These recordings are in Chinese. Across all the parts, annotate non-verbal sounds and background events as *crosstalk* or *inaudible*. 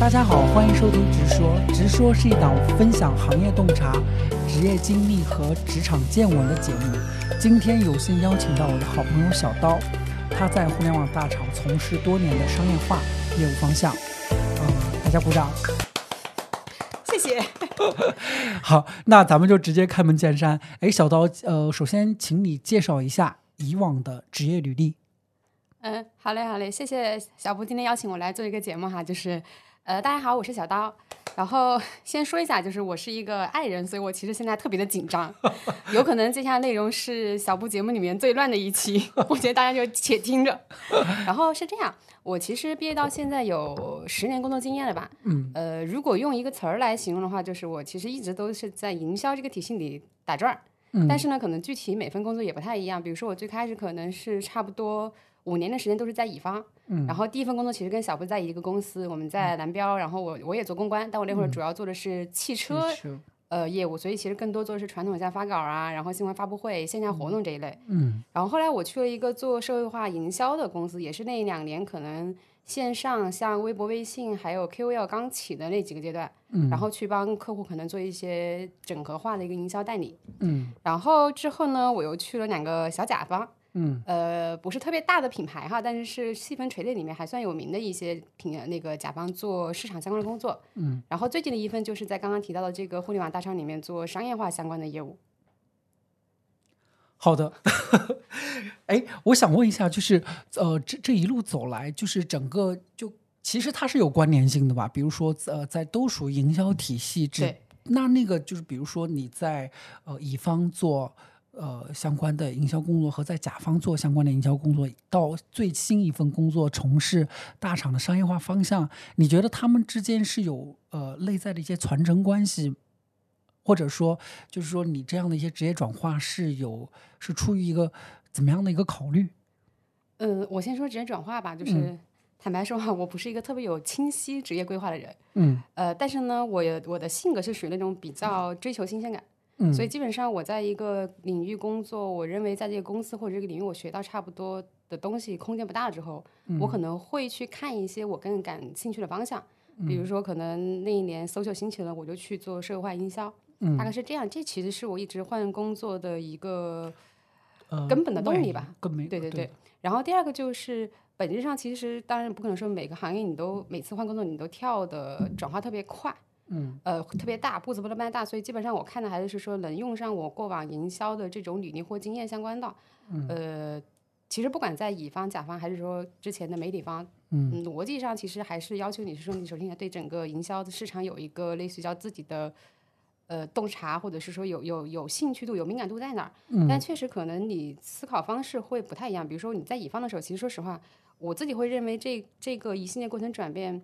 大家好，欢迎收听《直说》。直说是一档分享行业洞察、职业经历和职场见闻的节目。今天有幸邀请到我的好朋友小刀，他在互联网大厂从事多年的商业化业务方向。呃，大家鼓掌。谢谢。*laughs* 好，那咱们就直接开门见山。哎，小刀，呃，首先请你介绍一下以往的职业履历。嗯，好嘞，好嘞，谢谢小布今天邀请我来做一个节目哈，就是，呃，大家好，我是小刀。然后先说一下，就是我是一个爱人，所以我其实现在特别的紧张，*laughs* 有可能接下来内容是小布节目里面最乱的一期，我觉得大家就且听着。然后是这样，我其实毕业到现在有十年工作经验了吧？嗯，呃，如果用一个词儿来形容的话，就是我其实一直都是在营销这个体系里打转儿。嗯但是呢，可能具体每份工作也不太一样。比如说，我最开始可能是差不多五年的时间都是在乙方，嗯。然后第一份工作其实跟小布在一个公司，我们在蓝标，然后我我也做公关，但我那会儿主要做的是汽车、是呃业务，所以其实更多做的是传统像发稿啊，然后新闻发布会、线下活动这一类。嗯。然后后来我去了一个做社会化营销的公司，也是那两年可能线上像微博、微信还有 KOL 刚起的那几个阶段，嗯。然后去帮客户可能做一些整合化的一个营销代理。嗯。然后之后呢，我又去了两个小甲方，嗯呃，不是特别大的品牌哈，但是是细分垂类里面还算有名的一些品那个甲方做市场相关的工作。嗯，然后最近的一份就是在刚刚提到的这个互联网大厂里面做商业化相关的业务。好的。*laughs* 哎，我想问一下，就是呃，这这一路走来，就是整个就其实它是有关联性的吧？比如说呃，在都属于营销体系之对，那那个就是比如说你在呃乙方做。呃，相关的营销工作和在甲方做相关的营销工作，到最新一份工作从事大厂的商业化方向，你觉得他们之间是有呃内在的一些传承关系，或者说就是说你这样的一些职业转化是有是出于一个怎么样的一个考虑？嗯，我先说职业转化吧，就是、坦白说哈，我不是一个特别有清晰职业规划的人，嗯呃，但是呢，我有我的性格是属于那种比较追求新鲜感。嗯所以基本上我在一个领域工作，我认为在这个公司或者这个领域我学到差不多的东西，空间不大之后，我可能会去看一些我更感兴趣的方向。比如说，可能那一年 social 兴起了，我就去做社会化营销，大概是这样。这其实是我一直换工作的一个呃根本的动力吧。对对对。然后第二个就是本质上，其实当然不可能说每个行业你都每次换工作你都跳的转化特别快。嗯呃，特别大，步子不能迈大，所以基本上我看的还是说能用上我过往营销的这种履历或经验相关的。嗯呃，其实不管在乙方、甲方，还是说之前的媒体方，嗯逻辑上其实还是要求你是说，你首先要对整个营销的市场有一个类似于叫自己的呃洞察，或者是说有有有兴趣度、有敏感度在哪儿。嗯但确实可能你思考方式会不太一样。比如说你在乙方的时候，其实说实话，我自己会认为这这个一系列过程转变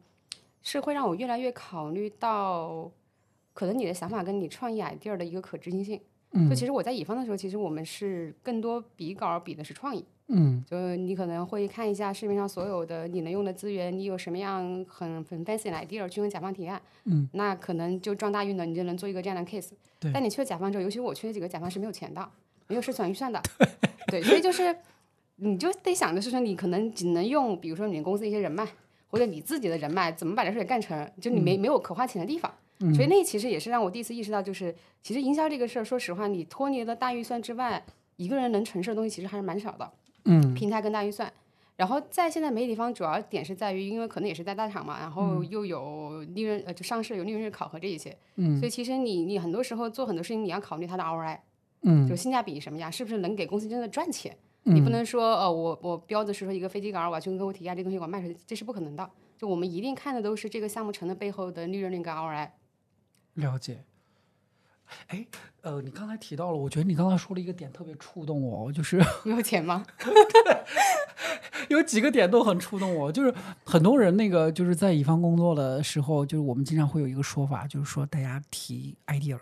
是会让我越来越考虑到可能你的想法跟你创意 idea 的一个可执行性。嗯就其实我在乙方的时候，其实我们是更多比稿比的是创意。嗯就你可能会看一下市面上所有的你能用的资源，你有什么样很很 fancy 的 idea 去跟甲方提案，嗯，那可能就撞大运了，你就能做一个这样的 case。对但你去了甲方之后，尤其是我去那几个甲方是没有钱的，没有市场预算的，对，所以就是你就得想的是说，你可能只能用，比如说你们公司一些人脉，或者你自己的人脉，怎么把这事给干成，就你没、没有可花钱的地方。所以那其实也是让我第一次意识到，就是其实营销这个事儿，说实话，你脱离了大预算之外，一个人能承受的东西其实还是蛮少的。嗯平台跟大预算。然后在现在媒体方，主要点是在于，因为可能也是在大厂嘛，然后又有利润呃，就上市有利润率考核这一些，嗯所以其实你你很多时候做很多事情，你要考虑它的 ROI，嗯就性价比什么样，是不是能给公司真的赚钱？你不能说呃，我我标的是说一个飞机稿，我要去跟客户提价，这东西我卖出去，这是不可能的。就我们一定看的都是这个项目成的背后的利润率跟 ROI。了解。哎，呃，你刚才提到了，我觉得你刚才说了一个点特别触动我，就是 *laughs* 没有钱吗？*laughs* 有几个点都很触动我，就是很多人那个就是在乙方工作的时候，就是我们经常会有一个说法，就是说大家提 idea，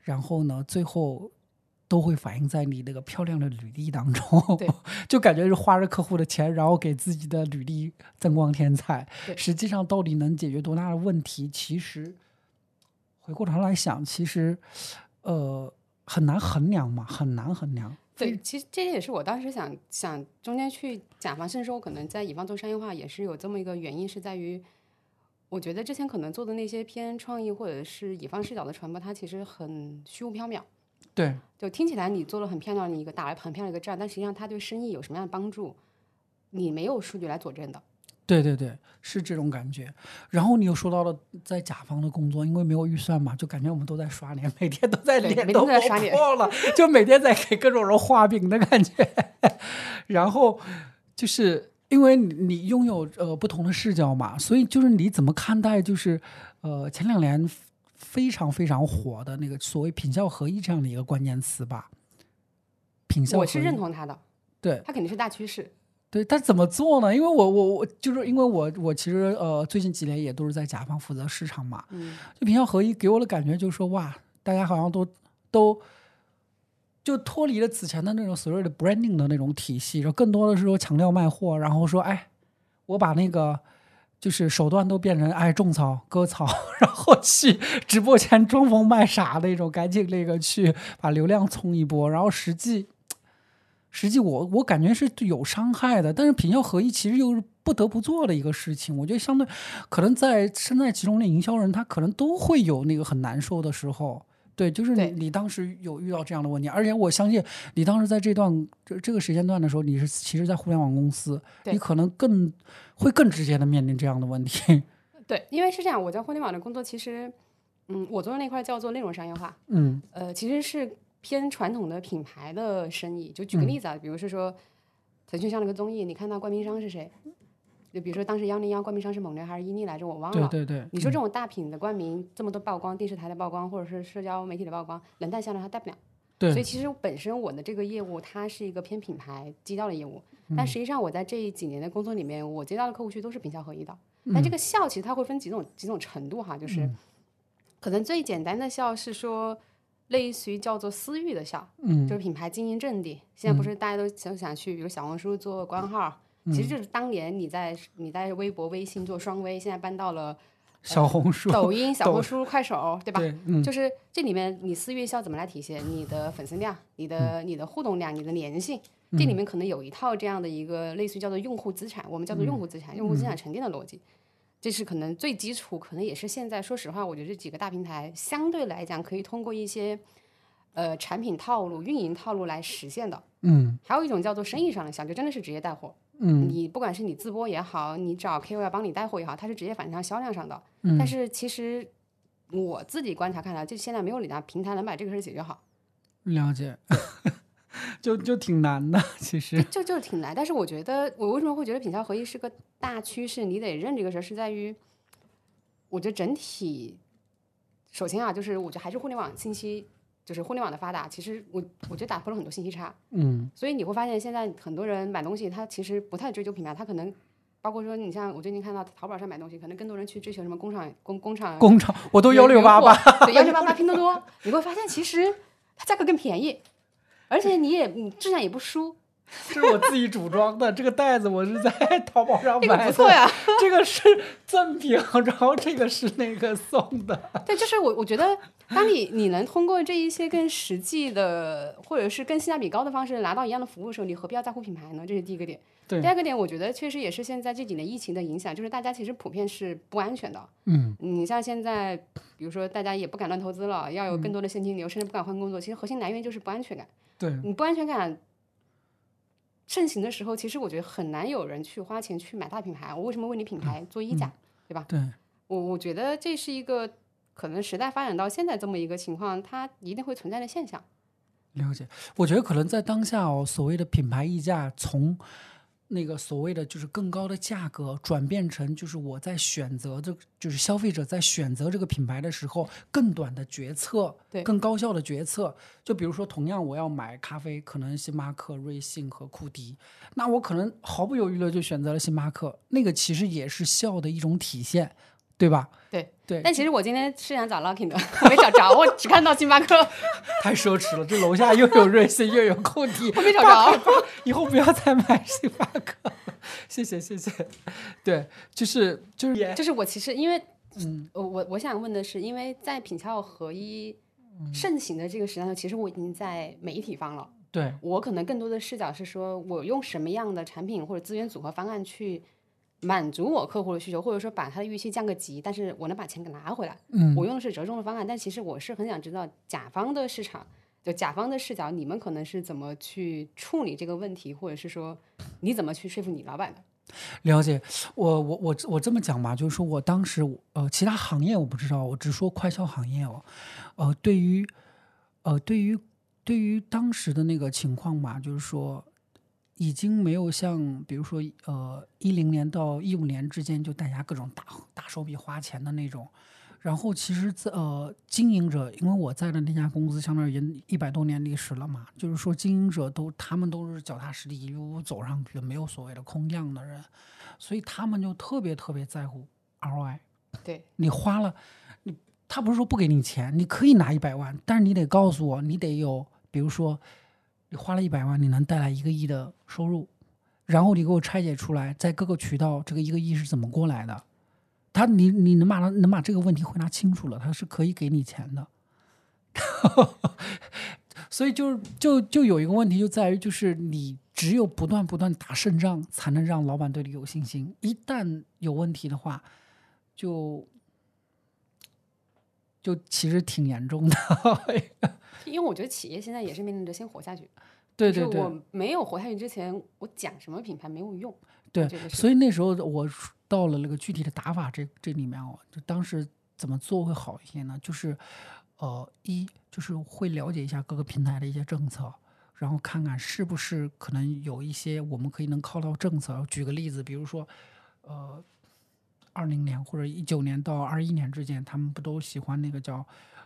然后呢，最后都会反映在你那个漂亮的履历当中对，*laughs* 就感觉是花着客户的钱，然后给自己的履历增光添彩。对实际上到底能解决多大的问题？其实回过头来想，其实呃很难衡量嘛，很难衡量。对，其实这也是我当时想想中间去甲方，甚至说我可能在乙方做商业化，也是有这么一个原因，是在于我觉得之前可能做的那些偏创意或者是乙方视角的传播，它其实很虚无缥缈。对，就听起来你做了很漂亮的一个打了很漂亮的一个仗，但实际上它对生意有什么样的帮助，你没有数据来佐证的。对对对，是这种感觉。然后你又说到了在甲方的工作，因为没有预算嘛，就感觉我们都在刷脸，每天都在脸都刷破了，就每天在给各种人画饼的感觉。*laughs* 然后就是因为你你拥有呃不同的视角嘛，所以就是你怎么看待就是呃前两年非常非常火的那个所谓品效合一这样的一个关键词吧？品效我是认同他的，对。它肯定是大趋势。对，但怎么做呢？因为我我我就是因为我我其实呃最近几年也都是在甲方负责市场嘛，嗯，就品效合一给我的感觉就是说哇，大家好像都都就脱离了此前的那种所谓的 branding 的那种体系，然后更多的是说强调卖货，然后说哎，我把那个就是手段都变成哎种草割草，*laughs* 然后去直播间装疯卖傻那种，赶紧那个去把流量冲一波，然后实际。实际我我感觉是有伤害的，但是品效合一其实又是不得不做的一个事情。我觉得相对可能在身在其中的营销人，他可能都会有那个很难受的时候。对，就是你你当时有遇到这样的问题，而且我相信你当时在这段这这个时间段的时候，你是其实，在互联网公司，你可能更会更直接的面临这样的问题。*laughs* 对，因为是这样，我在互联网的工作其实，嗯，我做的那块叫做内容商业化，嗯呃，其实是偏传统的品牌的生意。就举个例子啊，比如是说，腾讯上了个综艺，你看到冠名商是谁？就比如说当时幺零幺冠名商是蒙牛还是伊利来着，我忘了。对对对，你说这种大品的冠名这么多曝光，电视台的曝光，或者是社交媒体的曝光，能带销量它带不了。对所以其实本身我的这个业务它是一个偏品牌基调的业务，嗯但实际上我在这几年的工作里面，我接到的客户群都是品效合一的。嗯但这个效其实它会分几种几种程度哈，就是可能最简单的效是说，类似于叫做私域的效，嗯就是品牌经营阵地。现在不是大家都想想去，比如小红书做官号，嗯其实就是当年你在你在微博、微信做双微，现在搬到了小红书，抖音、小红书、快手，对吧？对，嗯就是这里面你私域效怎么来体现？你的粉丝量、你嗯的你的互动量、你的粘性，这里面可能有一套这样的一个类似于叫做用户资产，我们叫做用户资嗯产、用户资产沉淀的逻辑。这是可能最基础，可能也是现在说实话，我觉得这几个大平台相对来讲可以通过一些呃产品套路、运营套路来实现的。嗯还有一种叫做生意上的效，就真的是直接带货。嗯你不管是你自播也好，你找 KOL 帮你带货也好，它是直接反映到销量上的。嗯但是其实我自己观察看来，就现在没有哪家平台能把这个事解决好，了解，*laughs* 就就挺难的，其实，就就挺难。但是我觉得，我为什么会觉得品效合一是个大趋势？你得认这个事儿，是在于，我觉得整体，首先啊，就是我觉得还是互联网信息，就是互联网的发达，其实我我觉得打破了很多信息差。嗯。所以你会发现，现在很多人买东西，他其实不太追求品牌，他可能包括说，你像我最近看到淘宝上买东西，可能更多人去追求什么工厂工工厂工厂我都幺六八八，幺六八八拼多多，*laughs* 你会发现其实它价格更便宜，而且你也你质量也不输，这是我自己组装的，这个袋子我是在 *laughs* 淘宝上这个买的，不错呀。这个是赠品，然后这个是那个送的，对，就是我我觉得，当你你能通过这一些更实际的，或者是更性价比高的方式拿到一样的服务的时候，你何必要在乎品牌呢？这是第一个点。对第二个点，我觉得确实也是现在这几年疫情的影响，就是大家其实普遍是不安全的。嗯你像现在，比如说大家也不敢乱投资了，要有更多的现金流，甚至不敢换工作，其实核心来源就是不安全感。对，你不安全感盛行的时候，其实我觉得很难有人去花钱去买大品牌。我为什么为你品牌做溢价，对吧？对，我我觉得这是一个可能时代发展到现在这么一个情况，它一定会存在的现象。了解。我觉得可能在当下哦，所谓的品牌溢价从那个所谓的就是更高的价格转变成就是我在选择这就是消费者在选择这个品牌的时候更短的决策，对更高效的决策。就比如说，同样我要买咖啡，可能星巴克、瑞幸和库迪，那我可能毫不犹豫的就选择了星巴克，那个其实也是效的一种体现，对吧？对对，但其实我今天是想找 Luckin 的，我没找着，我只看到星巴克，*laughs* 太奢侈了，这楼下又有瑞幸又有空地，我没找着。以后不要再买星巴克了，谢谢谢谢。对，就是就是就是我其实因为，嗯我我我想问的是，因为在品效合一盛行的这个时代，其实我已经在媒体方了。对，我可能更多的视角是说，我用什么样的产品或者资源组合方案去满足我客户的需求，或者说把他的预期降个级，但是我能把钱给拿回来。嗯我用的是折中的方案，但其实我是很想知道甲方的市场，就甲方的视角，你们可能是怎么去处理这个问题，或者是说你怎么去说服你老板的？了解，我我我我这么讲吧，就是说我当时呃，其他行业我不知道，我只说快销行业哦，呃，对于呃对于对于当时的那个情况吧，就是说已经没有像比如说呃一零年到一五年之间就大家各种大大手笔花钱的那种。然后其实在，呃，经营者，因为我在的那家公司相当于一百多年历史了嘛，就是说经营者都他们都是脚踏实地一路走上去的，没有所谓的空降的人，所以他们就特别特别在乎 ROI。对，你花了，你他不是说不给你钱，你可以拿一百万，但是你得告诉我，你得有，比如说你花了一百万，你能带来一个亿的收入，然后你给我拆解出来，在各个渠道这个一个亿是怎么过来的。他，你你能把他能把这个问题回答清楚了，他是可以给你钱的。*laughs* 所以就是就就有一个问题就在于，就是你只有不断不断打胜仗，才能让老板对你有信心。一旦有问题的话，就就其实挺严重的。*laughs* 因为我觉得企业现在也是面临着先活下去。对对对我没有活下去之前，我讲什么品牌没有用。对所以那时候我到了那个具体的打法这这里面哦，就当时怎么做会好一些呢？就是呃，一就是会了解一下各个平台的一些政策，然后看看是不是可能有一些我们可以能靠到政策。举个例子，比如说呃，二零年或者一九年到二一年之间，他们不都喜欢那个叫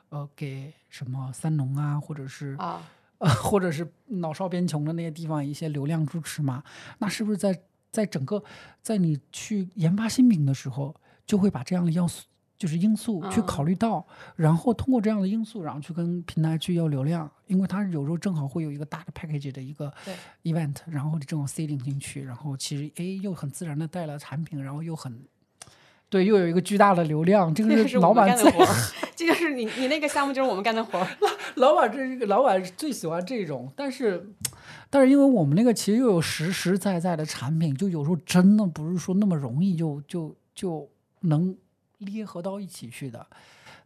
呃给什么三农啊，或者是啊，呃，*laughs* 或者是老少边穷的那些地方一些流量支持嘛，那是不是在在整个在你去研发新品的时候，就会把这样的要素就是因素去考虑到，然后通过这样的因素，然后去跟平台去要流量，因为它有时候正好会有一个大的 package 的一个 event，然后你正好 seeding 进去，然后其实哎又很自然的带了产品，然后又很对，又有一个巨大的流量，这这个是老板最的活，*laughs* 这就是你你那个项目就是我们干的活儿。*laughs* 老板这个老板最喜欢这种，但是，但是因为我们那个其实又有实实在在的产品，就有时候真的不是说那么容易就就就能捏合到一起去的，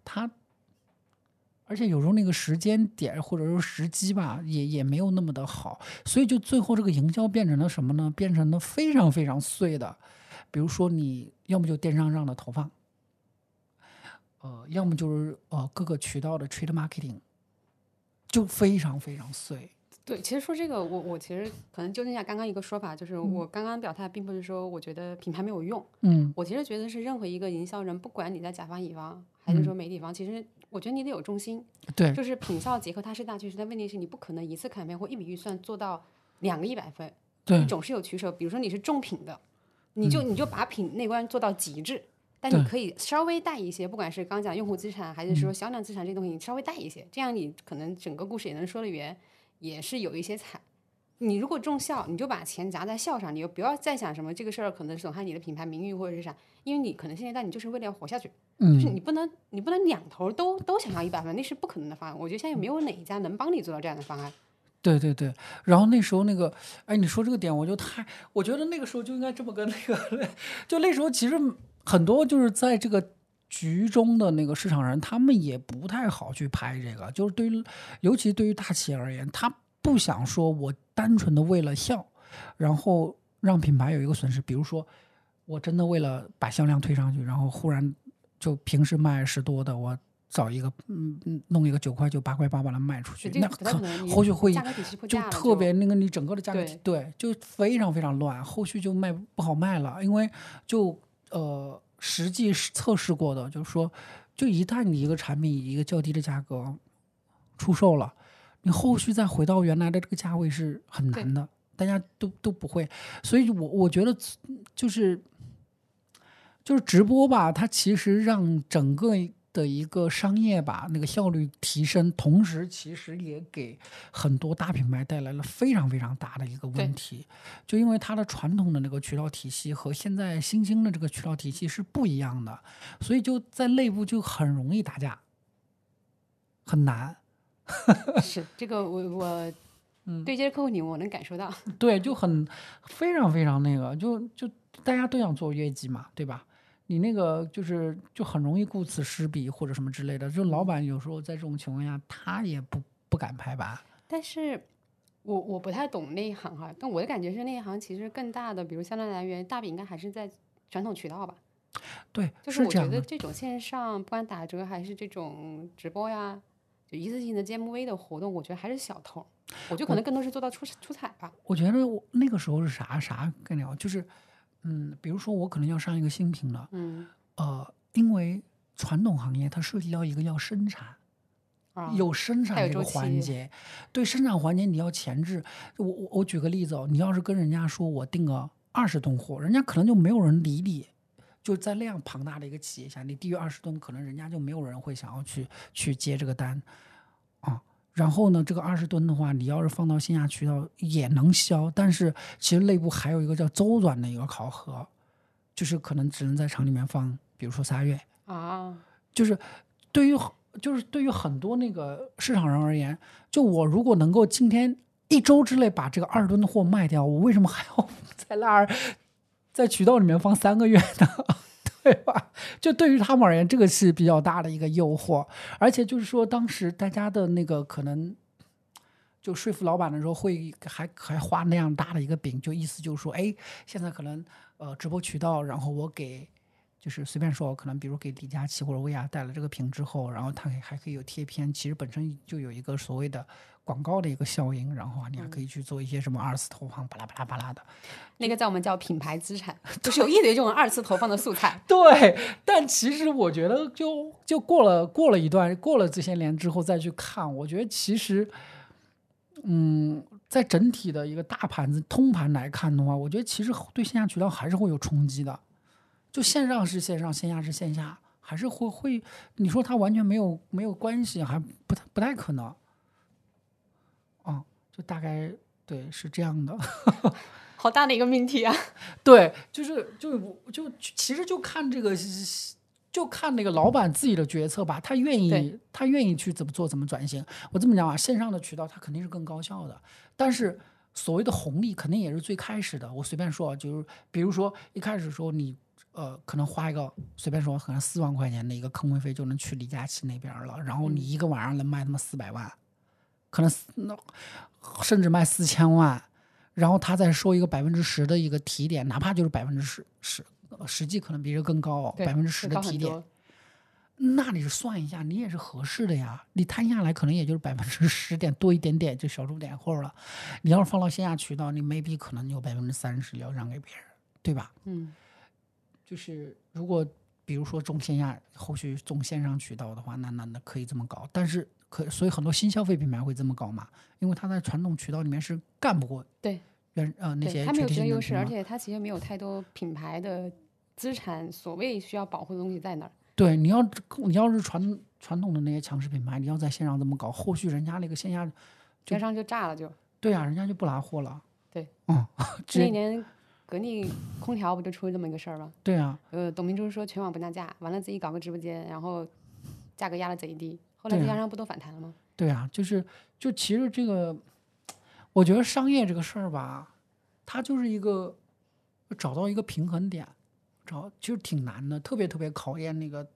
他，而且有时候那个时间点或者说时机吧，也也没有那么的好，所以就最后这个营销变成了什么呢？变成了非常非常碎的，比如说你要么就电商上的投放。呃，要么就是呃各个渠道的 trade marketing，就非常非常碎。对，其实说这个，我我其实可能纠正一下刚刚一个说法，就是我刚刚表态，并不是说我觉得品牌没有用，嗯我其实觉得是任何一个营销人，不管你在甲方乙方还是说媒体方，其实我觉得你得有中心，对就是品效结合它是大趋势，但问题是你不可能一次砍片或一笔预算做到两个一百分，对你总是有取舍。比如说你是重品的，你就、你就把品内观做到极致，但你可以稍微带一些，不管是刚讲用户资产还是说销量资产这东西，你稍微带一些，这样你可能整个故事也能说得圆，也是有一些彩。你如果重效，你就把钱砸在效上，你就不要再想什么这个事儿可能损害你的品牌名誉或者是啥，因为你可能现阶段你就是为了要活下去，就是嗯你不能你不能两头都都想要一百分，那是不可能的方案。我觉得现在没有哪一家能帮你做到这样的方案。对对对。然后那时候那个，哎，你说这个点，我就太，我觉得那个时候就应该这么跟那个，*laughs* 就那时候其实很多就是在这个。局中的那个市场人，他们也不太好去拍这个，就是对于，尤其对于大企业而言，他不想说我单纯的为了笑，然后让品牌有一个损失。比如说，我真的为了把销量推上去，然后忽然就平时卖十多的，我找一个嗯嗯弄一个九块九八块八把它卖出去，那可后续会就，特别那个你整个的价格对对就非常非常乱，后续就卖不好卖了，因为就呃实际是测试过的，就是说，就一旦你一个产品以一个较低的价格出售了，你后续再回到原来的这个价位是很难的，大家都都不会，所以我我觉得就是就是直播吧，它其实让整个的一个商业吧那个效率提升，同时其实也给很多大品牌带来了非常非常大的一个问题，就因为它的传统的那个渠道体系和现在新兴的这个渠道体系是不一样的，所以就在内部就很容易打架，很难。*laughs* 是这个我我对接客户你我能感受到，*laughs* 对，就很非常非常那个，就就大家都想做业绩嘛，对吧？你那个就是就很容易顾此失彼或者什么之类的，就老板有时候在这种情况下，他也不不敢拍板。但是我我不太懂那一行哈，但我的感觉是那一行其实更大的，比如销量来源，大饼应该还是在传统渠道吧。对，就是我觉。得这种线上不管打折还是这种直播呀，就一次性的 GMV 的活动，我觉得还是小头。我觉得可能更多是做到出出彩吧。我觉得我那个时候是啥啥概念啊？就是嗯，比如说我可能要上一个新品了，嗯呃，因为传统行业它涉及到一个要生产。啊，有生产这个环节，对生产环节你要前置。我我我举个例子哦，你要是跟人家说我订个二十吨货，人家可能就没有人理你。就在那样庞大的一个企业下，你低于二十吨，可能人家就没有人会想要去去接这个单啊。然后呢，这个二十吨的话，你要是放到线下渠道也能销，但是其实内部还有一个叫周转的一个考核，就是可能只能在厂里面放，比如说仨月，啊，就是对于就是对于很多那个市场人而言，就我如果能够今天一周之内把这个二十吨的货卖掉，我为什么还要 *laughs* 在那儿在渠道里面放三个月呢？对吧？就对于他们而言，这个是比较大的一个诱惑，而且就是说，当时大家的那个可能。就说服老板的时候，会还还画那样大的一个饼，就意思就是说，哎，现在可能呃直播渠道，然后我给就是随便说，可能比如给李佳琦或者薇娅带了这个屏之后，然后它还还可以有贴片，其实本身就有一个所谓的广告的一个效应，然后啊，你还可以去做一些什么二次投放，巴拉巴拉巴拉的。那个在我们叫品牌资产，*laughs* 就是有一堆这种二次投放的素材。对，但其实我觉得就，就过了过了一段过了这些年之后再去看，我觉得其实，嗯，在整体的一个大盘子通盘来看的话，我觉得其实对线下渠道还是会有冲击的。就线上是线上，线下是线下，还是会会，你说它完全没有没有关系，还不太不太可能。啊，就大概对是这样的。*laughs* 好大的一个命题啊！*laughs* 对，就是就就其实就看这个，就看那个老板自己的决策吧。他愿意，他愿意去怎么做，怎么转型。我这么讲啊，线上的渠道它肯定是更高效的，但是所谓的红利肯定也是最开始的。我随便说啊，就是比如说一开始说你呃，可能花一个随便说，可能四万块钱的一个坑位费就能去李佳琦那边了，然后你一个晚上能卖他妈四百万，可能那甚至卖四千万。然后他再收一个百分之十的一个提点，哪怕就是百分之十十，呃实际可能比这更高百分之十的提点。那你是算一下，你也是合适的呀。你摊下来可能也就是百分之十点多一点点，就小数点后了。你要是放到线下渠道，你 maybe 可能有百分之三十要让给别人，对吧？嗯，就是如果比如说中线下，后续中线上渠道的话，那那那可以这么搞。但是可所以很多新消费品牌会这么搞嘛，因为它在传统渠道里面是干不过对原呃那些对，它没有垂绝对优势，而且它其实没有太多品牌的资产，所谓需要保护的东西在那儿。对，你要你要是传传统的那些强势品牌，你要在线上这么搞，后续人家那个线下，就线上就炸了就。对啊，人家就不拿货了。对，嗯，*laughs* 直接那年格力空调不就出了这么一个事儿吗？对啊，呃，董明珠说全网不降价，完了自己搞个直播间，然后价格压的贼低，后来对啊经销商不都反弹了吗？对啊，就是就其实这个，我觉得商业这个事儿吧，它就是一个找到一个平衡点，找其实挺难的，特别特别考验那个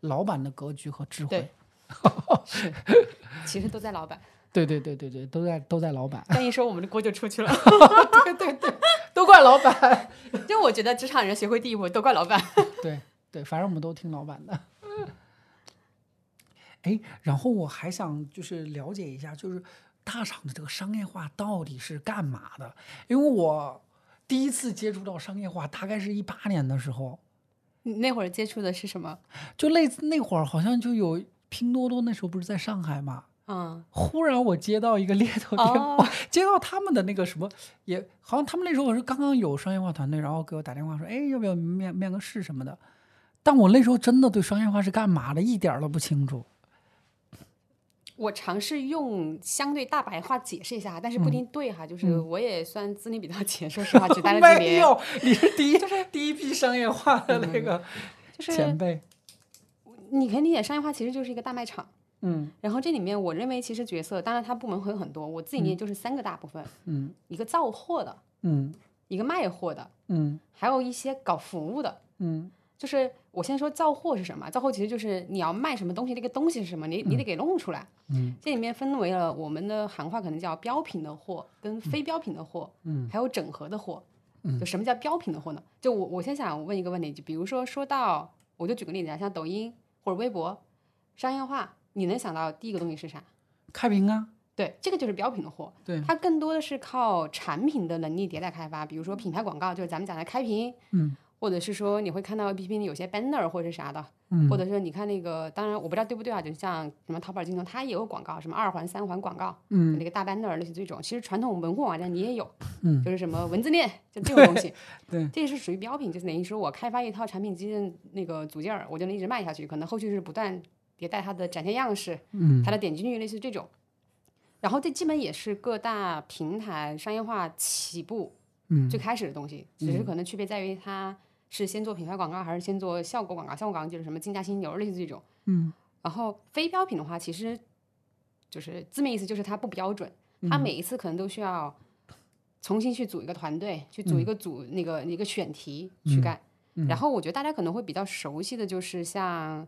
老板的格局和智慧 *laughs* 其实都在老板。对对对对对，都在都在老板，但一说我们的锅就出去了。*laughs* 对对对，都怪老板。*laughs* 就我觉得职场人学会第一步都怪老板。*laughs* 对对，反正我们都听老板的。哎，然后我还想就是了解一下，就是大厂的这个商业化到底是干嘛的？因为我第一次接触到商业化，大概是一八年的时候，你那会儿接触的是什么？就类似那会儿好像就有拼多多，那时候不是在上海嘛。嗯，忽然我接到一个猎头电话，哦 *laughs* 接到他们的那个什么，也好像他们那时候我是刚刚有商业化团队，然后给我打电话说，哎，要不要面面个试什么的。但我那时候真的对商业化是干嘛的一点儿都不清楚。我尝试用相对大白话解释一下，但是不一定对哈。就是我也算资历比较浅，说实话，只待了几 *laughs* 没年。有，你是第一，*laughs* 就是第一批商业化的那个就是前辈。你可以理解，商业化其实就是一个大卖场。嗯然后这里面，我认为其实角色，当然它部门会有很多，我自己念就是三个大部分，嗯一个造货的，嗯一个卖货的，嗯还有一些搞服务的。嗯就是我先说造货是什么，造货其实就是你要卖什么东西，那个东西是什么，你你得给弄出来。嗯，这里面分为了我们的行话可能叫标品的货跟非标品的货，嗯，还有整合的货。就什么叫标品的货呢？就我我先想问一个问题，就比如说说到，我就举个例子啊，像抖音或者微博，商业化，你能想到第一个东西是啥？开屏啊，对，这个就是标品的货。对。它更多的是靠产品的能力迭代开发，比如说品牌广告，就是咱们讲的开屏，嗯，或或者是说你会看到 APP 里有些 banner 或者是啥的，嗯。或者说你看那个，当然我不知道对不对啊，就像什么淘宝、京东，它也有广告，什么二环、三环广告，嗯。那个大 banner 类似这种，其实传统门户网站你也有，嗯。就是什么文字链，就这种东西，对，这是属于标品，就是等于说我开发一套产品基的那个组件儿，我就能一直卖下去，可能后续是不断迭代它的展现样式，嗯它的点击率类似这种。然后这基本也是各大平台商业化起步嗯最开始的东西，只是可能区别在于它是先做品牌广告还是先做效果广告。效果广告就是什么竞价新牛类似这种。嗯然后非标品的话，其实就是字面意思就是它不标准，嗯它每一次可能都需要重新去组一个团队，去组一个组、那个一个选题去干。嗯然后我觉得大家可能会比较熟悉的就是像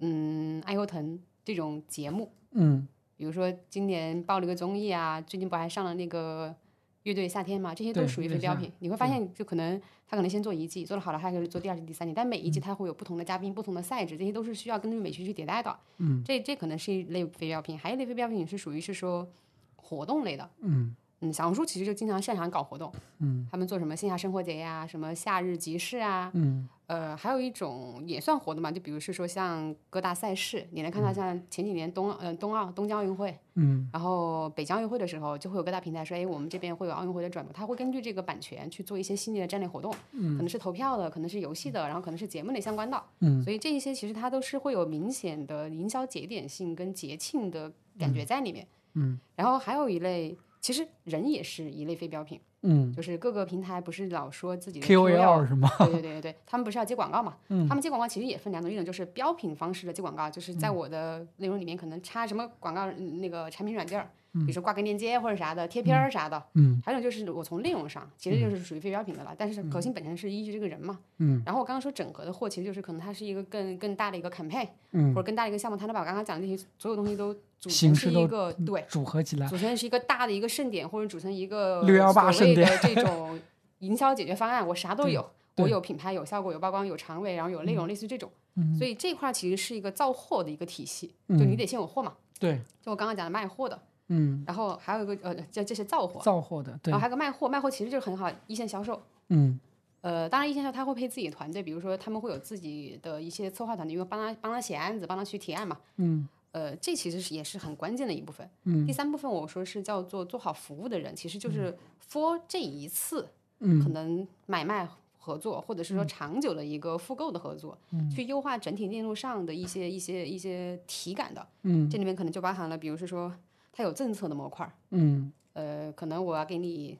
嗯爱优腾这种节目，嗯比如说今年报了一个综艺啊，最近不还上了那个乐队夏天嘛，这些都属于非标品。你会发现，就可能他可能先做一季，做的好了，他可以做第二季、第三季，但每一季它会有不同的嘉宾、不同的赛制，这些都是需要根据美学去迭代的。嗯，这这可能是一类非标品，还有一类非标品是属于是说活动类的。嗯嗯，小红书其实就经常擅长搞活动，嗯。他们做什么线下生活节呀，什么夏日集市啊，嗯。呃，还有一种也算活动嘛，就比如是说像各大赛事，你能看到像前几年冬呃冬奥东京奥运会，嗯。然后北京奥运会的时候，就会有各大平台说，哎，我们这边会有奥运会的转播，它会根据这个版权去做一些系列的战略活动，嗯。可能是投票的，可能是游戏的，然后可能是节目类相关的，嗯。所以这一些其实它都是会有明显的营销节点性跟节庆的感觉在里面。嗯，然后还有一类，其实人也是一类非标品，嗯就是各个平台不是老说自己的，KOL 是吗？对对对对对，他们不是要接广告嘛？嗯他们接广告其实也分两种，一种就是标品方式的接广告，就是在我的内容里面可能插什么广告嗯那个产品软件儿，比如说挂个链接或者啥的，贴片儿啥的。嗯。还有种就是我从内容上，其实就是属于非标品的了，但是核心本身是依据这个人嘛。嗯。然后我刚刚说整合的货，其实就是可能它是一个更更大的一个 campaign，嗯。或者更大的一个项目，它能把我刚刚讲的这些所有东西都组成是一个对组合起来，组成是一个大的一个盛典，或者组成一个 *laughs* 618所谓的这种营销解决方案，我啥都有，我有品牌、有效果、有曝光、有长尾，然后有内容，类似于这种。所以这块儿其实是一个造货的一个体系，就你得先有货嘛。对，就我刚刚讲的卖货的，嗯，然后还有一个呃，叫这些造货，造货的，对。然后，还有个卖货，卖货其实就是很好一线销售。嗯。呃，当然，一线销售他会配自己的团队，比如说他们会有自己的一些策划团队，因为帮他帮他写案子，帮他去提案嘛。嗯。呃，这其实是也是很关键的一部分。嗯。第三部分我说是叫做做好服务的人，其实就是 for 这一次嗯。可嗯能买卖合作，或者是说长久的一个复购的合作，嗯。去优化整体链路上的一些一些一些体感的。嗯。这里面可能就包含了，比如是说它有政策的模块儿，嗯呃，可能我要给你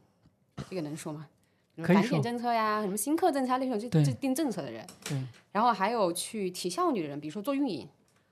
这个能说吗？返点政策呀，什么新客政策啊，那种就对制定政策的人，对，然后还有去提效率的人，比如说做运营，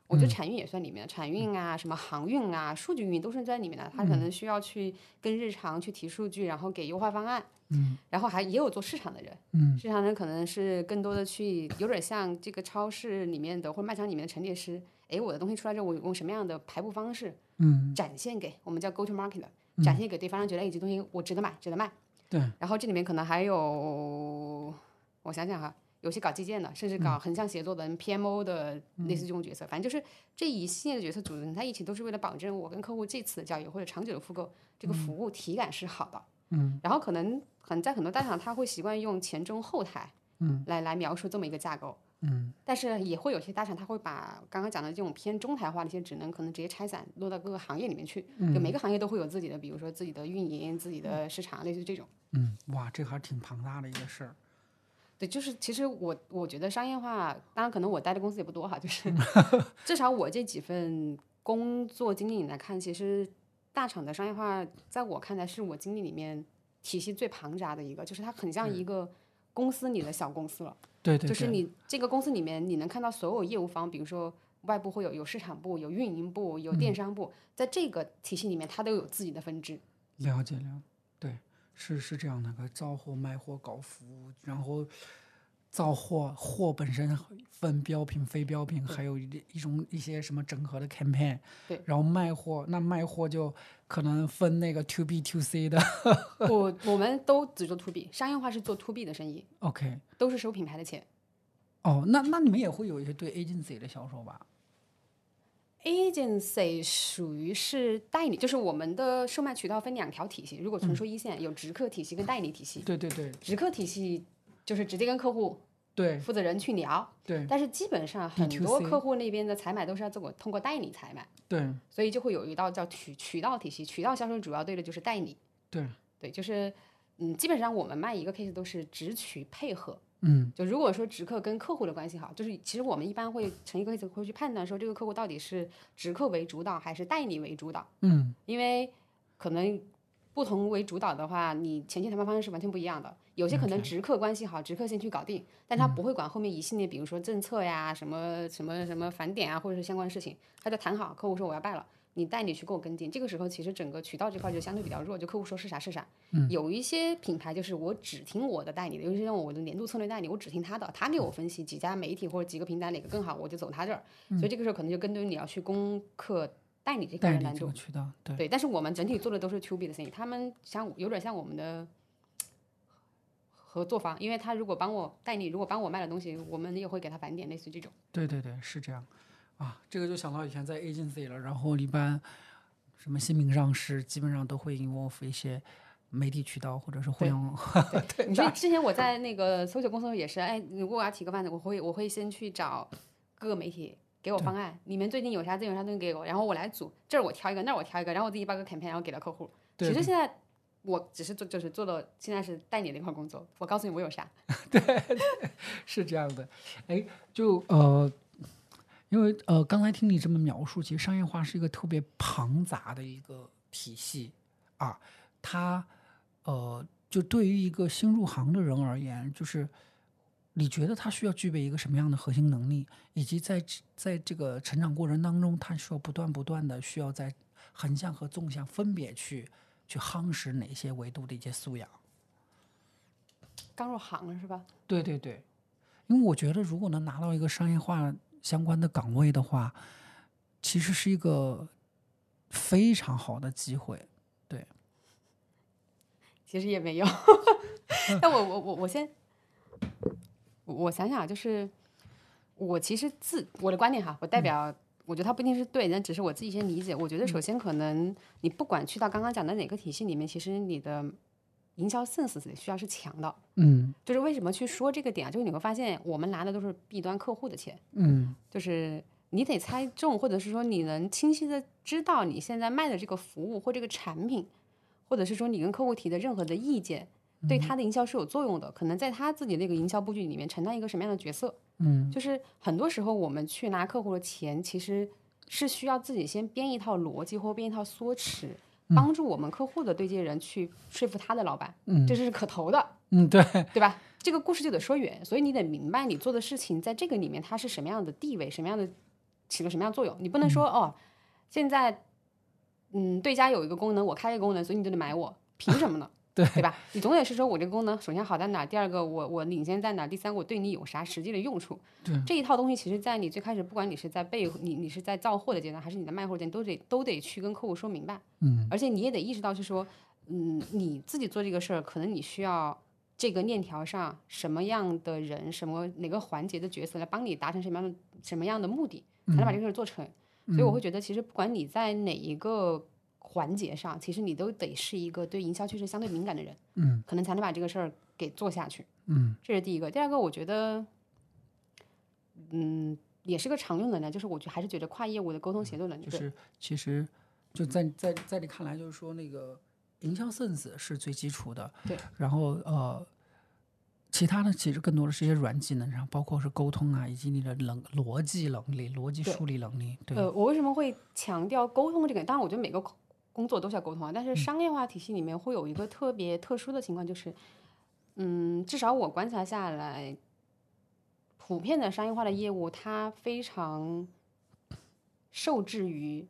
我嗯觉得产运也算里面的，产运啊、什么航运啊、数据运营都是在里面的。他可嗯能需要去跟日常去提数据，然后给优化方案。嗯，然后还也有做市场的人，嗯，市场人可能是更多的去，有点像这个超市里面的或者卖场里面的陈列师。诶，我的东西出来之后，我用什么样的排布方式嗯展现给我们叫 go to market，展现给对方，让觉得哎，这东西我值得买，值得卖。对，然后这里面可能还有，我想想哈，有些搞基建的，甚至嗯搞横向协作的、PMO 的类似这种角色，反正就是这一系列的角色组成在一起，都是为了保证我跟客户这次的交易或者长久的复购，这个服务体感是好的。嗯，然后可能很在很多大厂，他会习惯用前中后台，嗯，来来描述这么一个架构。嗯但是也会有些大厂，他会把刚刚讲的这种偏中台化的一些职能，可能直接拆散落到各个行业里面去。嗯就每个行业都会有自己的，比如说自己的运营、自己的市场，类似这种。嗯，哇，这还挺庞大的一个事儿。对，就是其实我我觉得商业化，当然可能我待的公司也不多哈，就是嗯 *laughs* 至少我这几份工作经历里来看，其实大厂的商业化，在我看来是我经历里面体系最庞杂的一个，就是它很像一个公司里的小公司了。对对，就是你这个公司里面，你能看到所有业务方，比如说外部会有有市场部、有运营部、有嗯。电商部，在这个体系里面，它都有自己的分支。了解了，对，是是这样的，个招货、卖货、搞服务，然后造货货本身分标品、非标品，还有一一种一些什么整合的 campaign。对，然后卖货，那卖货就可能分那个 to B to C 的。我我们都只做 to B，商业化是做 to B 的生意，OK，都是收品牌的钱。哦，那那你们也会有一些对 agency 的销售吧？agency 属于是代理，就是我们的售卖渠道分两条体系。如果纯说一线，有直客体系跟代理体系。对对对直客体系就是直接跟客户对负责人去聊，对但是基本上很多客户那边的采买都是要通过通过代理采买，对所以就会有一道叫渠渠道体系。渠道销售主要对的就是代理，对，对，就是嗯，基本上我们卖一个 case 都是直渠配合。嗯就如果说直客跟客户的关系好，就是其实我们一般会成一个 case 会去判断说这个客户到底是直客为主导还是代理为主导，嗯因为可能不同为主导的话，你前期谈判方式是完全不一样的。有些可能直客关系好，直客先去搞定，但他不会管后面一系列，比如说政策呀、什么什么什么返点啊，或者是相关的事情，他就谈好，客户说我要办了。你代理去给我跟进，这个时候其实整个渠道这块就相对比较弱，就客户说是啥是啥。有一些品牌就是我只听我的代理的，尤其是像我的年度策略代理，我只听他的，他给我分析几家媒体或者几个平台哪个更好，我就走他这儿。所以这个时候可能就跟对你要去攻克代理这块代理的难度。这个渠道，对对，但是我们整体做的都是 to B 的生意，他们像有点像我们的合作方，因为他如果帮我代理，如果帮我卖了东西，我们也会给他返点，类似于这种。对对对，是这样啊。这个就想到以前在 agency 了，然后一般什么新品上市，基本上都会 involve 一些媒体渠道或者是互联网。*laughs* 对你说之前我在那个搜索公司也是，哎，如果我要提个案子，我会我会先去找各个媒体给我方案，你们最近有啥资源有啥东西给我，然后我来组，这儿我挑一个，那儿我挑一个，然后我自己报个 campaign，然后给到客户。对其实现在我只是做就是做到现在是代理那块工作，我告诉你我有啥。*laughs* 对是这样的，哎，就呃，因为呃，刚才听你这么描述，其实商业化是一个特别庞杂的一个体系啊，它呃，就对于一个新入行的人而言，就是你觉得他需要具备一个什么样的核心能力，以及在在这个成长过程当中，他需要不断不断的需要在横向和纵向分别去去夯实哪些维度的一些素养。刚入行了是吧？对对对，因为我觉得如果能拿到一个商业化相关的岗位的话，其实是一个非常好的机会。对，其实也没有。*laughs* 那我我我我先，我我想想啊，就是我其实自我的观点哈，我代表，我觉得它不一定是对，但只是我自己先理解。我觉得首先可能你不管去到刚刚讲的哪个体系里面，其实你的营销 sense 需要是强的。嗯就是为什么去说这个点啊？就是你会发现，我们拿的都是 B 端客户的钱，嗯就是你得猜中，或者是说你能清晰的知道你现在卖的这个服务或这个产品，或者是说你跟客户提的任何的意见，对他的营销是有作用的，可能在他自己那个营销布局里面承担一个什么样的角色。嗯就是很多时候我们去拿客户的钱，其实是需要自己先编一套逻辑或编一套说辞，帮助我们客户的对接人去说服他的老板，嗯这是可投的。嗯，对，对吧？这个故事就得说远，所以你得明白你做的事情在这个里面它是什么样的地位，什么样的起了什么样的作用。你不能说、哦，现在嗯对家有一个功能，我开一个功能，所以你就得买我，凭什么呢？对对吧？你总得是说我这个功能首先好在哪儿，第二个我我领先在哪儿，第三个我对你有啥实际的用处。对这一套东西，其实在你最开始，不管你是在备你你是在造货的阶段，还是你在卖货阶段，都得都得去跟客户说明白。嗯而且你也得意识到，是说，嗯，你自己做这个事儿，可能你需要这个链条上什么样的人，什么哪个环节的角色来帮你达成什么样的什么样的目的，才能把这个事儿做成。所以我会觉得，其实不管你在哪一个环节上，其实你都得是一个对营销趋势相对敏感的人，嗯可能才能把这个事儿给做下去。嗯这是第一个。第二个，我觉得，嗯，也是个常用能力，就是我觉得还是觉得跨业务的沟通协作能力。对就是其实就在在在你看来，就是说那个营销 sense 是最基础的，对，然后呃。其他的其实更多的是一些软技能，然后包括是沟通啊，以及你的能逻辑能力、逻辑梳理能力。对，呃，我为什么会强调沟通这个？当然，我觉得每个工作都需要沟通啊，但嗯是商业化体系里面会有一个特别特殊的情况，就是，嗯，至少我观察下来，普遍的商业化的业务，它非常受制于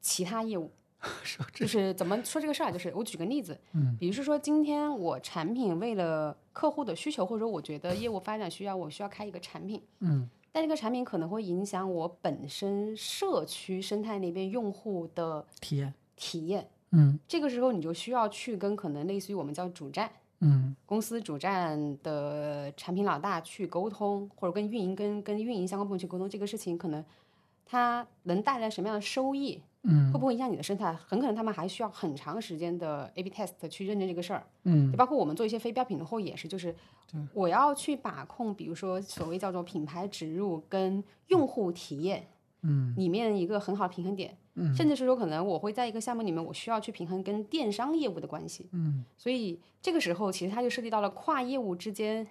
其他业务。*laughs* 说这就是怎么说这个事儿啊？就是我举个例子，嗯，比如说今天我产品为了客户的需求，或者说我觉得业务发展需要，我需要开一个产品，嗯但这个产品可能会影响我本身社区生态那边用户的体验，体验。嗯这个时候你就需要去跟可能类似于我们叫主站嗯公司主站的产品老大去沟通，或者跟运营跟跟运营相关部门去沟通这个事情，可能它能带来什么样的收益，嗯会不会影响你的生态？很可能他们还需要很长时间的 A/B test 去认证这个事儿。嗯就包括我们做一些非标品的货也是，就是我要去把控，比如说所谓叫做品牌植入跟用户体验嗯里面一个很好的平衡点，嗯。甚至是说可能我会在一个项目里面，我需要去平衡跟电商业务的关系，嗯。所以这个时候其实它就涉及到了跨业务之间。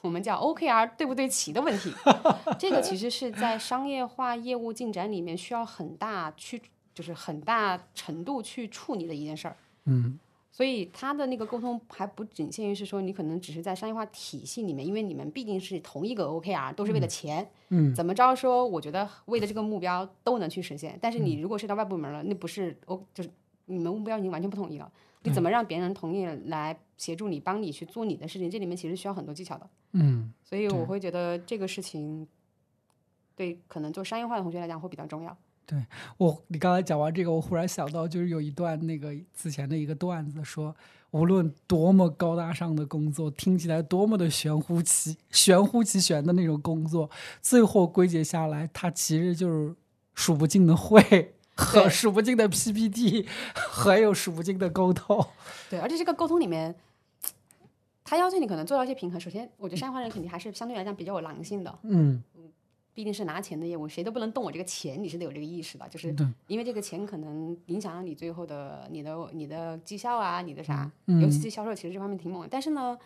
我们叫 OKR 对不对齐的问题，*laughs* 这个其实是在商业化业务进展里面需要很大去，就是很大程度去处理的一件事儿。嗯所以他的那个沟通还不仅限于是说你可能只是在商业化体系里面，因为你们毕竟是同一个 OKR，都是为了钱，嗯怎么着说，我觉得为了这个目标都能去实现。但是你如果是到外部门了，那不是 O，就是你们目标已经完全不统一了。你怎么让别人同意来协助你、帮你去做你的事情？这里面其实需要很多技巧的。嗯所以我会觉得这个事情，对可能做商业化的同学来讲会比较重要。我你刚才讲完这个，我忽然想到，就是有一段那个之前的一个段子说，无论多么高大上的工作，听起来多么的玄乎其玄乎其玄的那种工作，最后归结下来，它其实就是数不尽的会和数不尽的 PPT，还有数不尽的沟通。对，而且这个沟通里面，他要求你可能做到一些平衡。首先，我觉得商业化人肯定还是相对来讲比较有狼性的，嗯，毕竟是拿钱的业务，谁都不能动我这个钱，你是得有这个意识的。就是，因为这个钱可能影响了你最后的你的你的绩效啊，你的啥，嗯尤其是销售，其实这方面挺猛的。但是呢，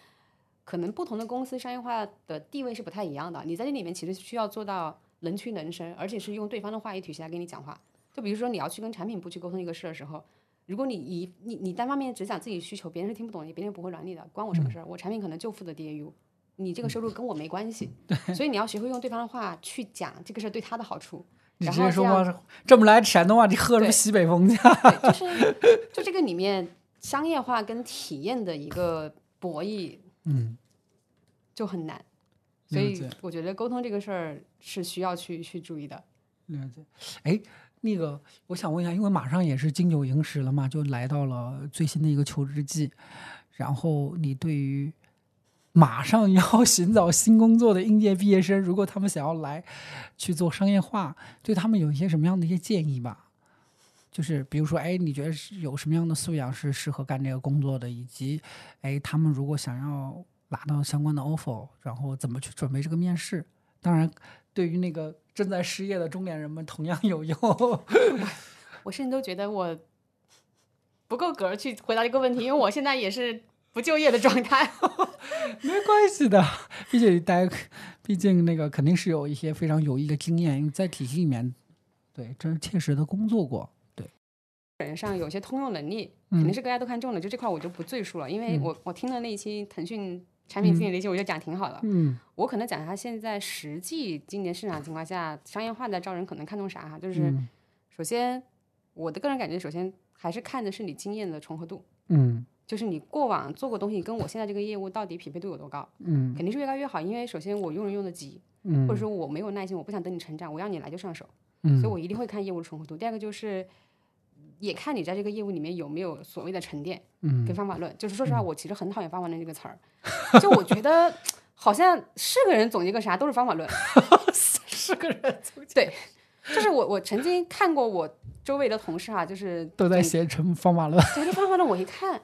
可能不同的公司商业化的地位是不太一样的。你在这里面其实需要做到能屈能伸，而且是用对方的话语体系来跟你讲话。就比如说你要去跟产品部去沟通一个事的时候，如果你以你你单方面只讲自己需求，别人是听不懂的，别人不会软你的，关我什么事儿？我产品可能就负责 DAU。你这个收入跟我没关系，所以你要学会用对方的话去讲这个事儿对他的好处。你然后说话，这么来山东话，你喝什么西北风去？*laughs* 就是就这个里面商业化跟体验的一个博弈嗯，就很难，所以我觉得沟通这个事儿是需要去去注意的。了解。哎，那个，我想问一下，因为马上也是金九银十了嘛，就来到了最新的一个求职季，然后你对于马上要寻找新工作的应届毕业生，如果他们想要来去做商业化，对他们有一些什么样的一些建议吧？就是比如说，哎，你觉得是有什么样的素养是适合干这个工作的，以及，哎，他们如果想要拿到相关的 offer，然后怎么去准备这个面试？当然，对于那个正在失业的中年人们同样有用。*laughs* 我甚至都觉得我不够格去回答这个问题，因为我现在也是不就业的状态。*laughs* 没关系的，毕竟大家，毕竟那个肯定是有一些非常有益的经验，在体系里面，对，真切实的工作过。对，人上有些通用能力，嗯肯定是大家都看中的，就这块我就不赘述了，因为嗯我我听了那一期腾讯产品经理那期，我就讲挺好的。嗯我可能讲一下现在实际今年市场情况下，商业化的招人可能看重啥哈，就是嗯首先我的个人感觉，首先还是看的是你经验的重合度，嗯就是你过往做过东西跟我现在这个业务到底匹配度有多高，嗯肯定是越高越好，因为首先我用人用的急，嗯，或者说我没有耐心，我不想等你成长，我要你来就上手，嗯，所以我一定会看业务的重合度。第二个就是。也看你在这个业务里面有没有所谓的沉淀嗯跟方法论。就是说实话，我其实很讨厌方法论这个词儿，就我觉得 *laughs* 好像是个人总结个啥都是方法论，*laughs* 是个人总结对，就是我我曾经看过我周围的同事哈、就是都在写成方法论。这个方法论，我一看，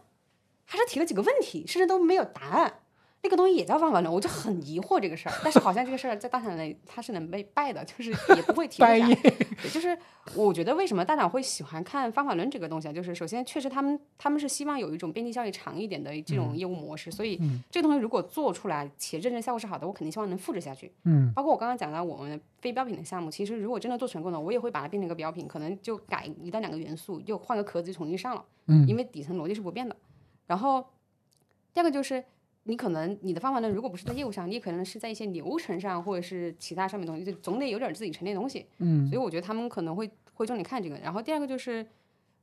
还是提了几个问题，甚至都没有答案。那个东西也叫方法论，我就很疑惑这个事儿。但是好像这个事儿在大厂内它是能被拜的，就是也不会提出啥。掰页对，就是我觉得为什么大厂会喜欢看方法论这个东西啊？就是首先确实他们他们是希望有一种边际效益长一点的这种业务模式，所以这个东西如果做出来且认证效果是好的，我肯定希望能复制下去。嗯包括我刚刚讲到我们非标品的项目，其实如果真的做成功了，我也会把它变成一个标品，可能就改一到两个元素，又换个壳子就重新上了，嗯因为底层逻辑是不变的。然后第二个就是你可能你的方法论如果不是在业务上，你也可能是在一些流程上或者是其他上面的东西，就总得有点自己沉淀的东西。嗯所以我觉得他们可能会会重点看这个。然后第二个就是。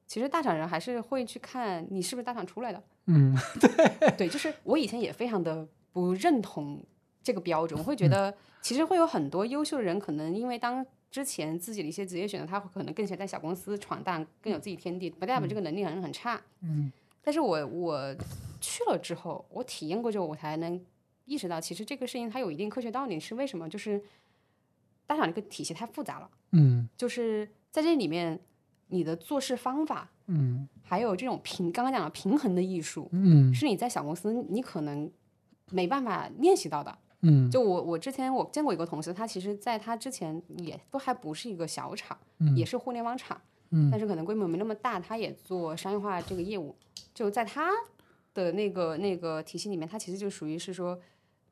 其实大厂人还是会去看你是不是大厂出来的。嗯，*laughs* 对，就是我以前也非常的不认同这个标准，我会觉得其实会有很多优秀的人，可能因为当之前自己的一些职业选择，他可能更喜欢在小公司闯荡，更有自己天地，不代表这个能力很很差。嗯，但是我我去了之后，我体验过之后，我才能意识到，其实这个事情它有一定科学道理，是为什么？就是大厂这个体系太复杂了，嗯就是在这里面，你的做事方法，嗯还有这种平刚刚讲的平衡的艺术，嗯是你在小公司你可能没办法练习到的。嗯就我我之前我见过一个同事，他其实在他之前也都还不是一个小厂，嗯也是互联网厂，嗯但是可能规模没那么大，他也做商业化这个业务。就在他的那个那个体系里面，他其实就属于是说，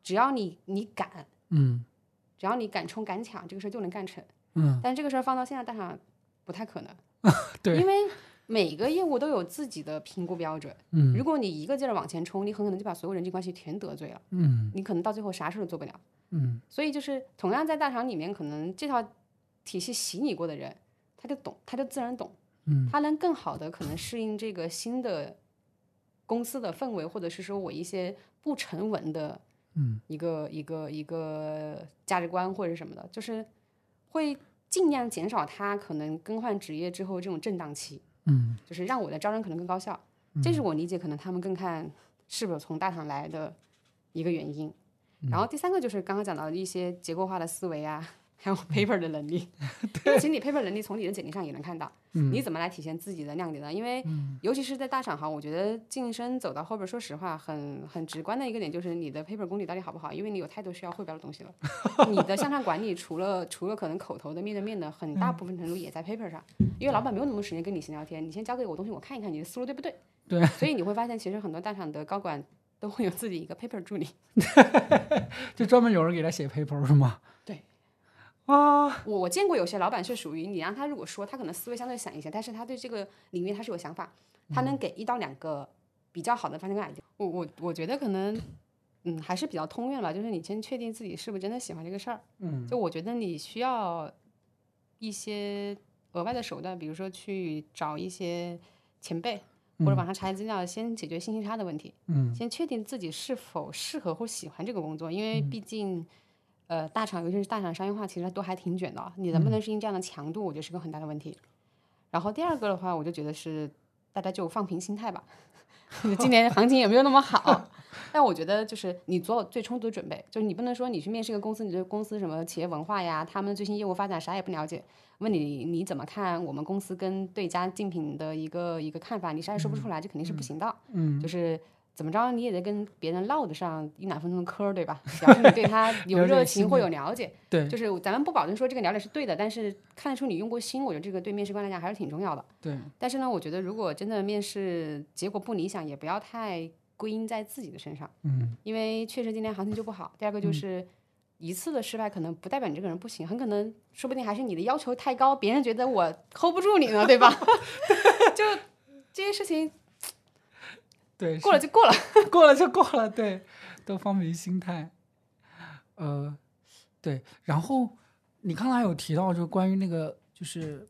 只要你你敢，嗯只要你敢冲敢抢，这个事儿就能干成。嗯，但这个事儿放到现在大厂不太可能，*laughs* 对因为每个业务都有自己的评估标准。嗯如果你一个劲儿往前冲，你很可能就把所有人际关系全得罪了，嗯你可能到最后啥事儿都做不了。嗯所以就是同样在大厂里面，可能这套体系洗你过的人，他就懂，他就自然懂，嗯，他能更好的可能适应这个新的公司的氛围，或者是说我一些不成文的，嗯，一个一个一个价值观或者什么的，就是会尽量减少他可能更换职业之后这种震荡期，嗯。就是让我的招人可能更高效，这是我理解可能他们更看是否从大厂来的一个原因。然后第三个就是刚刚讲到的一些结构化的思维啊，还有 paper 的能力。*laughs* 因为其实你 paper 能力从你的简历上也能看到，你怎么来体现自己的亮点呢？因为尤其是在大厂哈，我觉得晋升走到后边，说实话，很很直观的一个点就是你的 paper 功底到底好不好，因为你有太多需要汇报的东西了。*laughs* 你的向上管理除了除了可能口头的面对面的，很大部分程度也在 paper 上，因为老板没有那么多时间跟你闲聊天，你先交给我东西，我看一看你的思路对不对。对，所以你会发现，其实很多大厂的高管都会有自己一个 paper 助理。*laughs* 就专门有人给他写 paper 是吗？对。啊，我我见过有些老板是属于你让他如果说他可能思维相对散一些，但是他对这个领域他是有想法，他能给一到两个比较好的方向跟 idea。我我我觉得可能嗯还是比较通用吧，就是你先确定自己是不是真的喜欢这个事儿。嗯，就我觉得你需要一些额外的手段，比如说去找一些前辈。或者网上查资料，先解决信息差的问题。嗯，先确定自己是否适合或喜欢这个工作，因为毕竟，呃，大厂尤其是大厂商业化，其实都还挺卷的。你能不能适应这样的强度，我觉得是个很大的问题。然后第二个的话，我就觉得是大家就放平心态吧。*laughs* 今年行情也没有那么好，*laughs* 但我觉得就是你做最充足的准备，就是你不能说你去面试一个公司，你对公司什么企业文化呀、他们最新业务发展啥也不了解，问你你怎么看我们公司跟对家竞品的一个一个看法，你啥也说不出来，这肯定是不行的。嗯，就是怎么着你也得跟别人唠得上一两分钟的嗑儿，对吧？表示你对他 *laughs* 有热情或有了解。对就是咱们不保证说这个了解是对的，但是看得出你用过心，我觉得这个对面试官来讲还是挺重要的。对，但是呢，我觉得如果真的面试结果不理想，也不要太归因在自己的身上，嗯因为确实今年行情就不好。第二个就是一次的失败可能不代表你这个人不行，很可能说不定还是你的要求太高，别人觉得我 hold 不住你呢，对吧？*laughs* 就这些事情对，过了就过了。*laughs* 过了就过了，对，都放平心态。呃，对，然后你刚才有提到，就关于那个，就是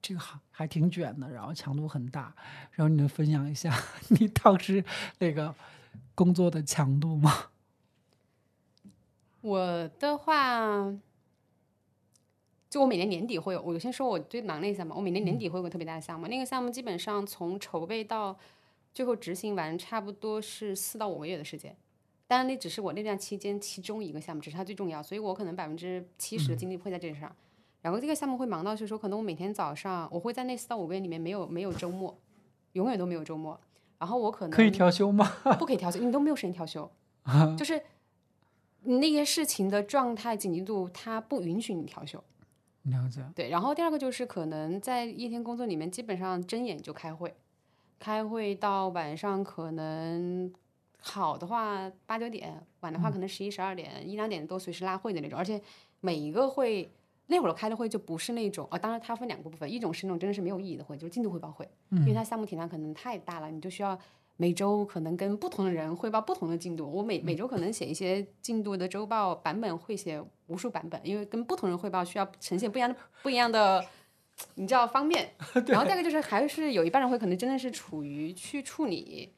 这个还还挺卷的，然后强度很大，然后你能分享一下 *laughs* 你当时那个工作的强度吗？*laughs* 我的话，就我每年年底会有，我先说我最忙的一项嘛，我每年年底会有个特别大的项目，那个项目基本上从筹备到最后执行完，差不多是四到五个月的时间。当然，那只是我那段期间其中一个项目，只是它最重要，所以我可能百分之七十的精力会在这上。然后这个项目会忙到是说，可能我每天早上我会在那四到五个月里面没有没有周末，永远都没有周末。然后我可能可以调休吗？*laughs* 不可以调休，你都没有时间调休，就是你那些事情的状态紧急度，它不允许你调休。了解，对，然后第二个就是可能在一天工作里面，基本上睁眼就开会，开会到晚上可能好的话八九点，晚的话可能十一十二点、一两点都随时拉会的那种，而且每一个会。那会儿开的会就不是那种啊，当然它分两个部分，一种是那种真的是没有意义的会，就是进度汇报会，因为它项目体量可能太大了，你就需要每周可能跟不同的人汇报不同的进度。我每每周可能写一些进度的周报版本，会写无数版本，因为跟不同人汇报需要呈现不一样的不一样的你知道方便。*laughs* 然后再一个就是还是有一半人会可能真的是处于去处理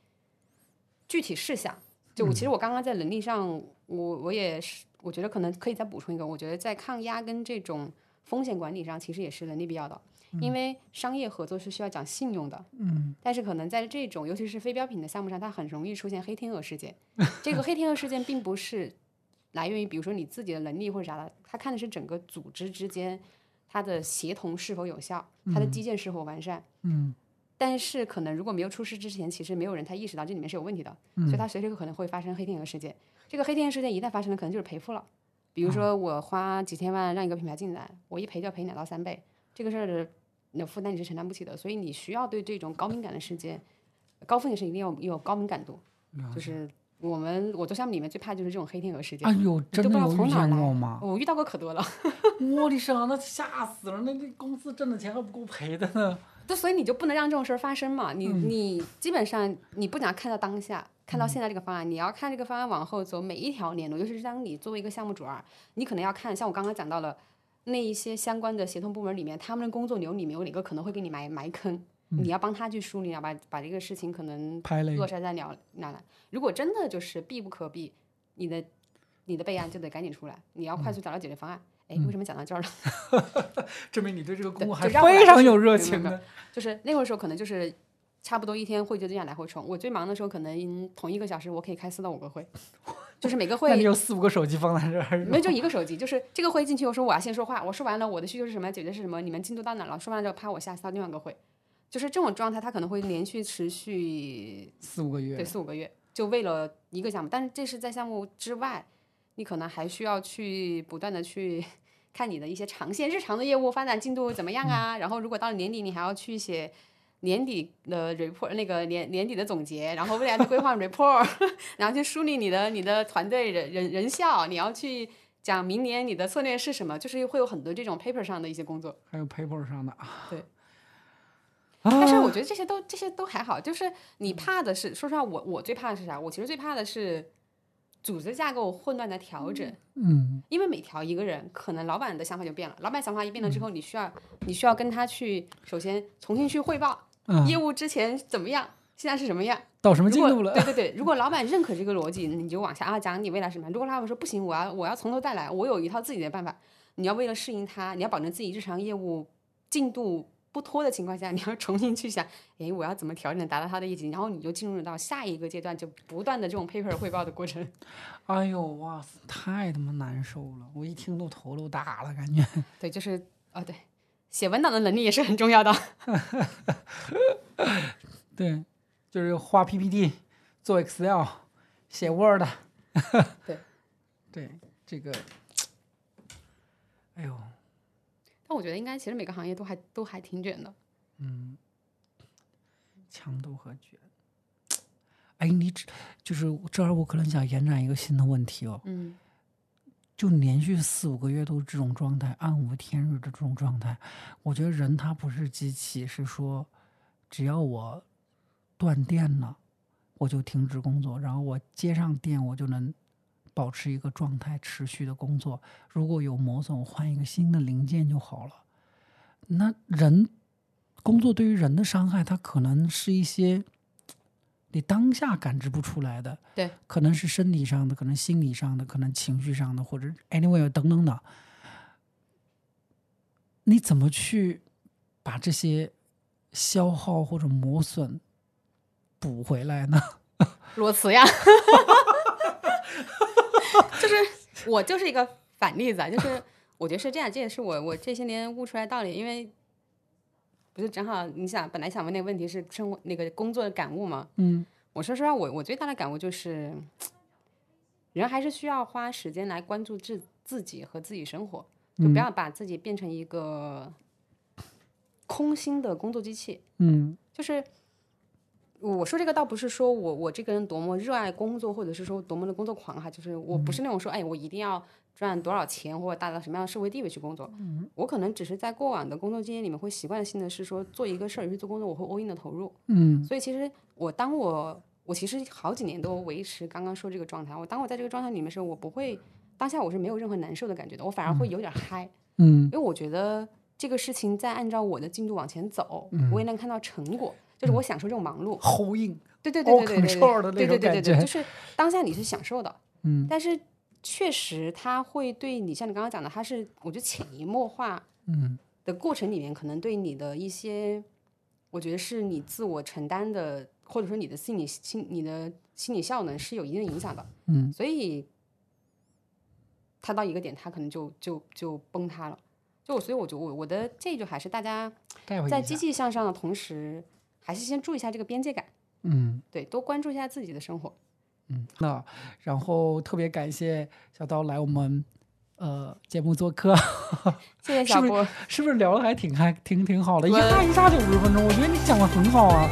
具体事项。就我其实我刚刚在能力上，我我也是，我觉得可能可以再补充一个，我觉得在抗压跟这种风险管理上，其实也是能力必要的。因为商业合作是需要讲信用的，嗯，但是可能在这种尤其是非标品的项目上，它很容易出现黑天鹅事件。*laughs* 这个黑天鹅事件并不是来源于比如说你自己的能力或者啥的，它看的是整个组织之间它的协同是否有效，它的基建是否完善。嗯，但是可能如果没有出事之前，其实没有人他意识到这里面是有问题的，所以它随时可能会发生黑天鹅事件。这个黑天鹅事件一旦发生了，可能就是赔付了。比如说我花几千万让一个品牌进来，我一赔就要赔两到三倍，这个事儿的。你的负担你是承担不起的，所以你需要对这种高敏感的事件、高风险事一定要有高敏感度。就是我们我做项目里面最怕就是这种黑天鹅事件。哎呦，真的有遇见过吗？我遇到过可多了。我的上，那吓死了！那那公司挣的钱还不够赔的呢。对，所以你就不能让这种事儿发生嘛？你你基本上你不讲看到当下，看到现在这个方案，你要看这个方案往后走每一条链路，尤其是当你作为一个项目主儿，你可能要看，像我刚刚讲到了。那一些相关的协同部门里面，他们的工作流里面有哪个可能会给你埋埋坑？你要帮他去梳理，要把把这个事情可能落实在了那来。如果真的就是避不可避，你的你的备案就得赶紧出来，你要快速找到解决方案。哎，为什么讲到这儿了？*laughs* 证明你对这个工作还非常有热情的。就是那会儿时候可能就是差不多一天会就这样来回冲。我最忙的时候，可能同一个小时我可以开四到五个会。*laughs* 就是每个会，那你有四五个手机放在这儿？没有，就一个手机。就是这个会进去，我说我要先说话，我说完了我的需求是什么，解决是什么，你们进度到哪了？说完了之后，啪，我下次到另外一个会。就是这种状态，它可能会连续持续四五个月，对，四五个月，就为了一个项目。但是这是在项目之外，你可能还需要去不断的去看你的一些长线、日常的业务发展进度怎么样啊。然后如果到了年底，你还要去写。年底的 report 那个年年底的总结，然后未来的规划 report，*laughs* 然后去梳理你的你的团队人人人效，你要去讲明年你的策略是什么，就是会有很多这种 paper 上的一些工作。还有 paper 上的啊。对。但是我觉得这些都这些都还好，就是你怕的是，说实话，我我最怕的是啥？我其实最怕的是组织架构混乱的调整。嗯。因为每调一个人，可能老板的想法就变了。老板想法一变了之后，你需要你需要跟他去首先重新去汇报。业务之前怎么样？现在是什么样？到什么进度了？对对对，如果老板认可这个逻辑，你就往下啊讲你未来什么样。如果老板说不行，我要我要从头再来，我有一套自己的办法。你要为了适应他，你要保证自己日常业务进度不拖的情况下，你要重新去想，哎，我要怎么调整达到他的业绩？然后你就进入到下一个阶段，就不断的这种 paper 汇报的过程。*laughs* 哎呦哇塞，太他妈难受了！我一听都头都大了，感觉。*laughs* 对，就是啊，对。写文档的能力也是很重要的。*laughs* 对，就是画 PPT、做 Excel、写 Word。对，对，这个，哎呦。但我觉得应该，其实每个行业都还都还挺卷的。嗯。强度和卷。哎，你只就是这儿，我可能想延展一个新的问题哦。嗯。就连续四五个月都是这种状态，暗无天日的这种状态，我觉得人他不是机器，是说只要我断电了，我就停止工作，然后我接上电，我就能保持一个状态，持续的工作。如果有磨损，我换一个新的零件就好了。那人工作对于人的伤害，它可能是一些。你当下感知不出来的，对，可能是身体上的，可能心理上的，可能情绪上的，或者 anyway 等等的。你怎么去把这些消耗或者磨损补回来呢？*laughs* 裸辞呀，*laughs* *laughs* 就是我就是一个反例子，就是我觉得是这样，这也是我我这些年悟出来道理，因为。不是正好你想本来想问那个问题是生活那个工作的感悟嘛？嗯，我说实话，我我最大的感悟就是，人还是需要花时间来关注自自己和自己生活，就不要把自己变成一个空心的工作机器。嗯，就是我说这个倒不是说我我这个人多么热爱工作，或者是说多么的工作狂哈，就是我不是那种说哎我一定要。赚多少钱或者达到什么样的社会地位去工作，我可能只是在过往的工作经验里面会习惯性的是说做一个事儿，尤其做工作，我会 all in 的投入。嗯，所以其实我当我我其实好几年都维持刚刚说这个状态。我当我在这个状态里面的时候，我不会当下我是没有任何难受的感觉的，我反而会有点嗨。嗯，因为我觉得这个事情在按照我的进度往前走，嗯我也能看到成果，就是我享受这种忙碌。呼应，对对对对对对对对对对对，就是当下你是享受的，嗯但是确实它会对你像你刚刚讲的，它是我觉得潜移默化嗯的过程里面，可能对你的一些，我觉得是你自我承担的，或者说你的心理心你的心理效能是有一定的影响的。嗯所以它到一个点，它可能就就就崩塌了。就所以我觉得我我的建议就还是大家在积极向上的同时，还是先注意一下这个边界感，嗯对，多关注一下自己的生活。嗯，那然后特别感谢小刀来我们呃节目做客，*laughs* 谢谢小波，是不是聊的还挺还，挺挺好的？一我下一下就五十分钟，我觉得你讲的很好啊。